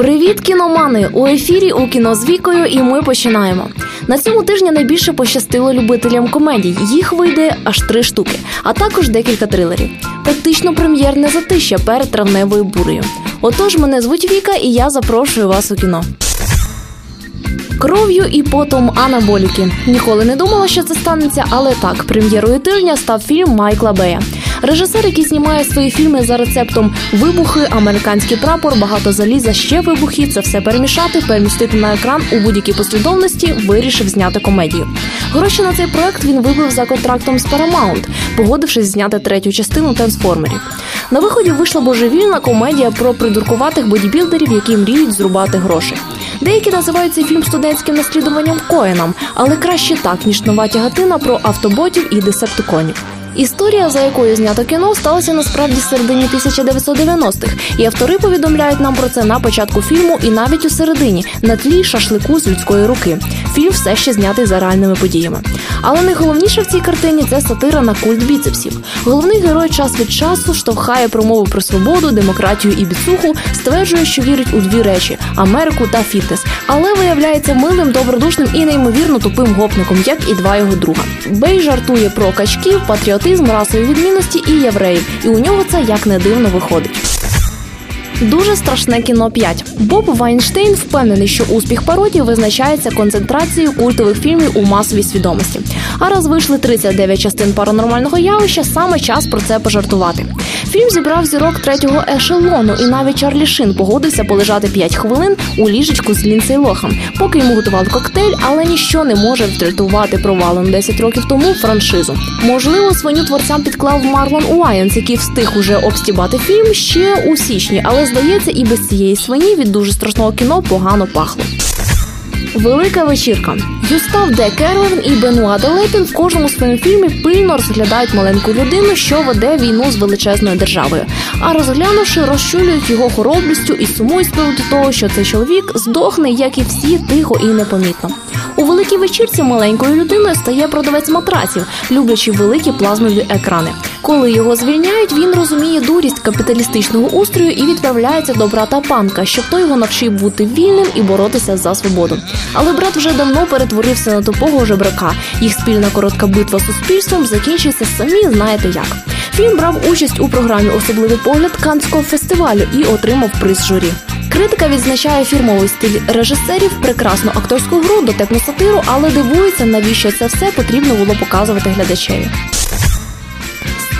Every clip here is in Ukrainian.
Привіт, кіномани! У ефірі у кіно з вікою, і ми починаємо. На цьому тижні найбільше пощастило любителям комедій. Їх вийде аж три штуки, а також декілька трилерів. Практично прем'єрне затища перед травневою бурею. Отож, мене звуть Віка, і я запрошую вас у кіно. Кров'ю і потом анаболіки. Ніколи не думала, що це станеться, але так, прем'єрою тижня став фільм Майкла Бея. Режисер, який знімає свої фільми за рецептом вибухи, американський прапор, багато заліза, ще вибухи. Це все перемішати, перемістити на екран у будь-якій послідовності, вирішив зняти комедію. Гроші на цей проект він вибив за контрактом з Paramount, погодившись зняти третю частину трансформерів. На виході вийшла божевільна комедія про придуркуватих бодібілдерів, які мріють зрубати гроші. Деякі називають цей фільм студентським наслідуванням Коеном, але краще так ніж нова тягатина про автоботів і десептиконів. Історія, за якою знято кіно, сталася насправді в середині 1990-х, і автори повідомляють нам про це на початку фільму і навіть у середині на тлі шашлику з людської руки. Фільм все ще знятий за реальними подіями. Але найголовніше в цій картині це сатира на культ біцепсів. Головний герой час від часу штовхає промову про свободу, демократію і біцуху, стверджує, що вірить у дві речі Америку та фітнес, але виявляється милим, добродушним і неймовірно тупим гопником, як і два його друга. Бей жартує про качків, патріотизм, расові відмінності і євреїв, і у нього це як не дивно виходить. Дуже страшне кіно 5. Боб Вайнштейн впевнений, що успіх пародії визначається концентрацією культових фільмів у масовій свідомості. А раз вийшли 39 частин паранормального явища, саме час про це пожартувати. Фільм зібрав зірок третього ешелону, і навіть Чарлі Шин погодився полежати 5 хвилин у ліжечку з Лінцей Лохом, поки йому готували коктейль, але ніщо не може врятувати провалом 10 років тому франшизу. Можливо, свиню творцям підклав Марлон Уайенс, який встиг уже обстібати фільм ще у січні, але здається, і без цієї свині від дуже страшного кіно погано пахло. Велика вечірка. Юстав Де Керлен і Бенуа Делепін в кожному своєму фільмі пильно розглядають маленьку людину, що веде війну з величезною державою. А розглянувши, розчулюють його хоробрістю і сумують з приводу того, що цей чоловік здохне, як і всі, тихо і непомітно. У великій вечірці маленькою людиною стає продавець матраців, люблячи великі плазмові екрани. Коли його звільняють, він розуміє дурість капіталістичного устрою і відправляється до брата панка, щоб той його навчив бути вільним і боротися за свободу. Але брат вже давно перетворився на тупого жебрака. Їх спільна коротка битва з суспільством закінчиться самі знаєте як. Фільм брав участь у програмі Особливий погляд Канського фестивалю і отримав приз журі. Критика відзначає фірмовий стиль режисерів, прекрасну акторську гру, дотепну сатиру, але дивується, навіщо це все потрібно було показувати глядачеві.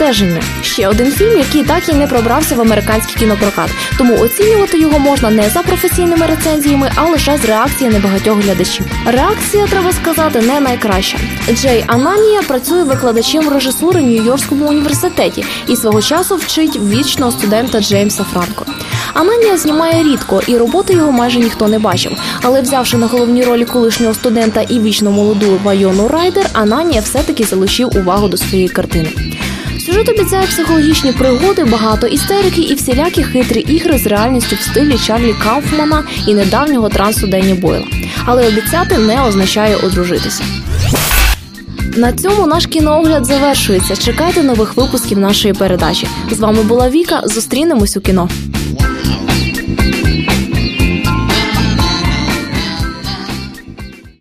Стеження ще один фільм, який так і не пробрався в американський кінопрокат. Тому оцінювати його можна не за професійними рецензіями, а лише з реакції небагатьох глядачів. Реакція, треба сказати, не найкраща. Джей Ананія працює викладачем режисури Нью-Йоркському університеті і свого часу вчить вічного студента Джеймса Франко. Ананія знімає рідко, і роботи його майже ніхто не бачив. Але взявши на головній ролі колишнього студента і вічно молоду Вайону Райдер, Ананія все-таки залишив увагу до своєї картини. Сюжет обіцяє психологічні пригоди, багато істерики і всілякі хитрі ігри з реальністю в стилі Чарлі Кауфмана і недавнього трансу Дені Бойла. Але обіцяти не означає одружитися. На цьому наш кіноогляд завершується. Чекайте нових випусків нашої передачі. З вами була Віка. Зустрінемось у кіно.